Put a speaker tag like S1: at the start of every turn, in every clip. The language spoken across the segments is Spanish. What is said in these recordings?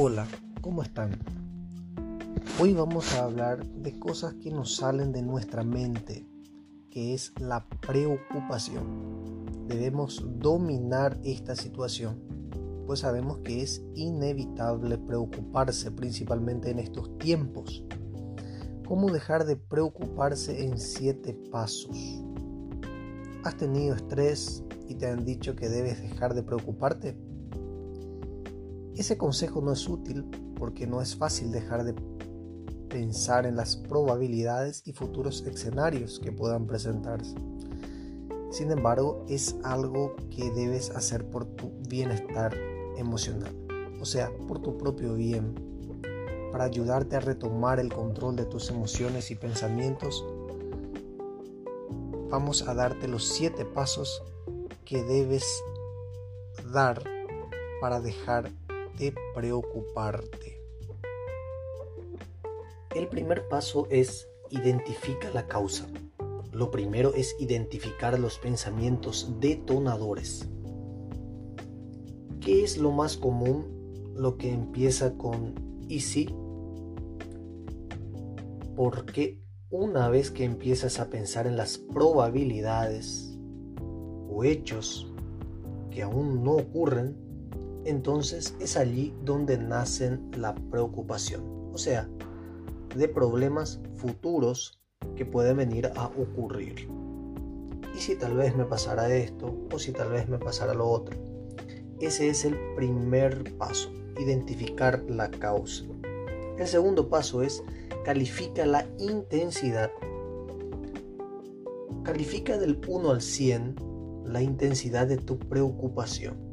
S1: Hola, ¿cómo están? Hoy vamos a hablar de cosas que nos salen de nuestra mente, que es la preocupación. Debemos dominar esta situación, pues sabemos que es inevitable preocuparse principalmente en estos tiempos. ¿Cómo dejar de preocuparse en siete pasos? ¿Has tenido estrés y te han dicho que debes dejar de preocuparte? Ese consejo no es útil porque no es fácil dejar de pensar en las probabilidades y futuros escenarios que puedan presentarse. Sin embargo, es algo que debes hacer por tu bienestar emocional, o sea, por tu propio bien, para ayudarte a retomar el control de tus emociones y pensamientos. Vamos a darte los siete pasos que debes dar para dejar de preocuparte. El primer paso es identifica la causa. Lo primero es identificar los pensamientos detonadores. ¿Qué es lo más común? Lo que empieza con ¿y si? Porque una vez que empiezas a pensar en las probabilidades o hechos que aún no ocurren, entonces es allí donde nacen la preocupación, o sea, de problemas futuros que pueden venir a ocurrir. Y si tal vez me pasara esto o si tal vez me pasara lo otro. Ese es el primer paso, identificar la causa. El segundo paso es califica la intensidad. Califica del 1 al 100 la intensidad de tu preocupación.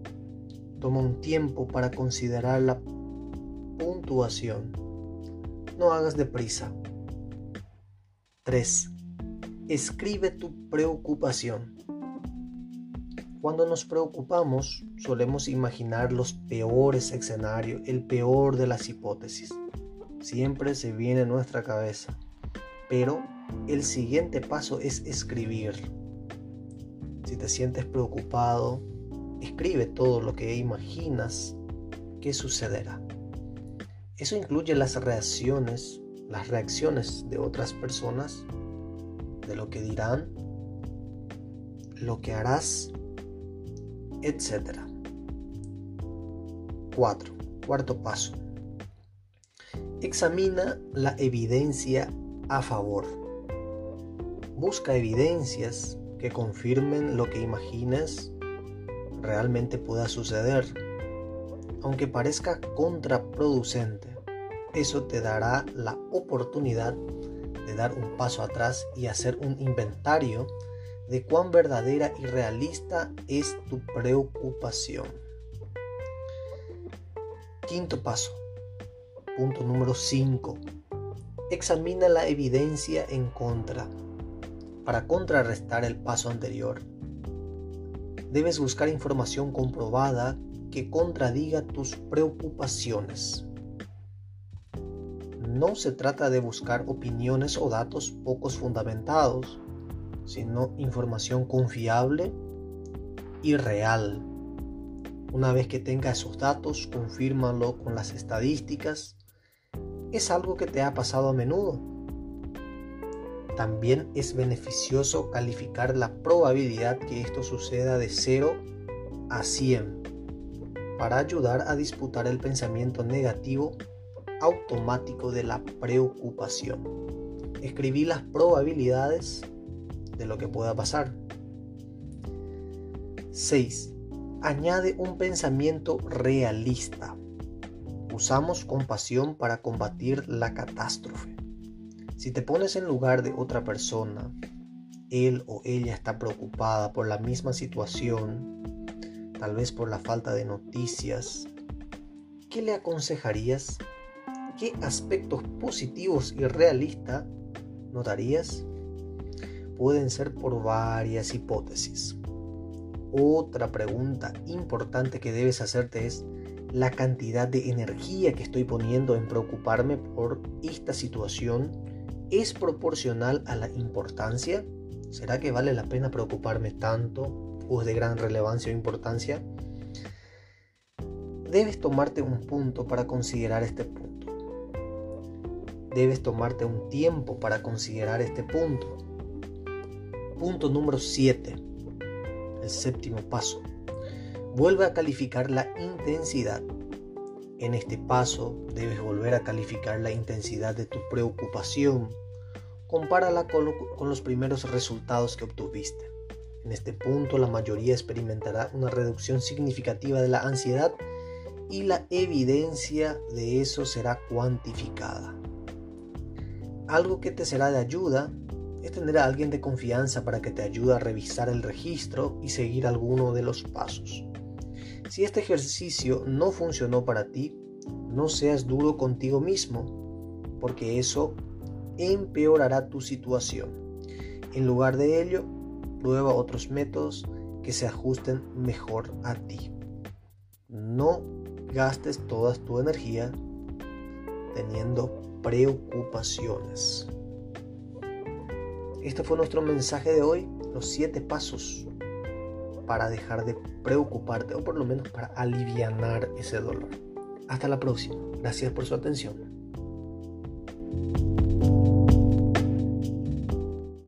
S1: Toma un tiempo para considerar la puntuación. No hagas deprisa. 3. Escribe tu preocupación. Cuando nos preocupamos, solemos imaginar los peores escenarios, el peor de las hipótesis. Siempre se viene a nuestra cabeza. Pero el siguiente paso es escribir. Si te sientes preocupado, Escribe todo lo que imaginas que sucederá. Eso incluye las reacciones, las reacciones de otras personas, de lo que dirán, lo que harás, etc. 4. Cuarto paso. Examina la evidencia a favor. Busca evidencias que confirmen lo que imaginas realmente pueda suceder. Aunque parezca contraproducente, eso te dará la oportunidad de dar un paso atrás y hacer un inventario de cuán verdadera y realista es tu preocupación. Quinto paso. Punto número 5. Examina la evidencia en contra para contrarrestar el paso anterior debes buscar información comprobada que contradiga tus preocupaciones. No se trata de buscar opiniones o datos pocos fundamentados, sino información confiable y real. Una vez que tengas esos datos, confírmalo con las estadísticas. Es algo que te ha pasado a menudo también es beneficioso calificar la probabilidad que esto suceda de 0 a 100 para ayudar a disputar el pensamiento negativo automático de la preocupación. Escribí las probabilidades de lo que pueda pasar. 6. Añade un pensamiento realista. Usamos compasión para combatir la catástrofe. Si te pones en lugar de otra persona, él o ella está preocupada por la misma situación, tal vez por la falta de noticias, ¿qué le aconsejarías? ¿Qué aspectos positivos y realistas notarías? Pueden ser por varias hipótesis. Otra pregunta importante que debes hacerte es la cantidad de energía que estoy poniendo en preocuparme por esta situación es proporcional a la importancia? ¿Será que vale la pena preocuparme tanto o es de gran relevancia o importancia? debes tomarte un punto para considerar este punto. Debes tomarte un tiempo para considerar este punto. Punto número 7. El séptimo paso. Vuelve a calificar la intensidad. En este paso debes volver a calificar la intensidad de tu preocupación. Compárala con, los primeros resultados que obtuviste. En este punto la mayoría experimentará una reducción significativa de la ansiedad y la evidencia de eso será cuantificada. Algo que te será de ayuda es tener a alguien de confianza para que te ayude a revisar el registro y seguir alguno de los pasos. Si este ejercicio no funcionó para ti, no seas duro contigo mismo, porque eso empeorará tu situación. En lugar de ello, prueba otros métodos que se ajusten mejor a ti. No gastes toda tu energía teniendo preocupaciones. Este fue nuestro mensaje de hoy, los siete pasos para dejar de preocuparte o por lo menos para aliviar ese dolor. Hasta la próxima. Gracias por su atención.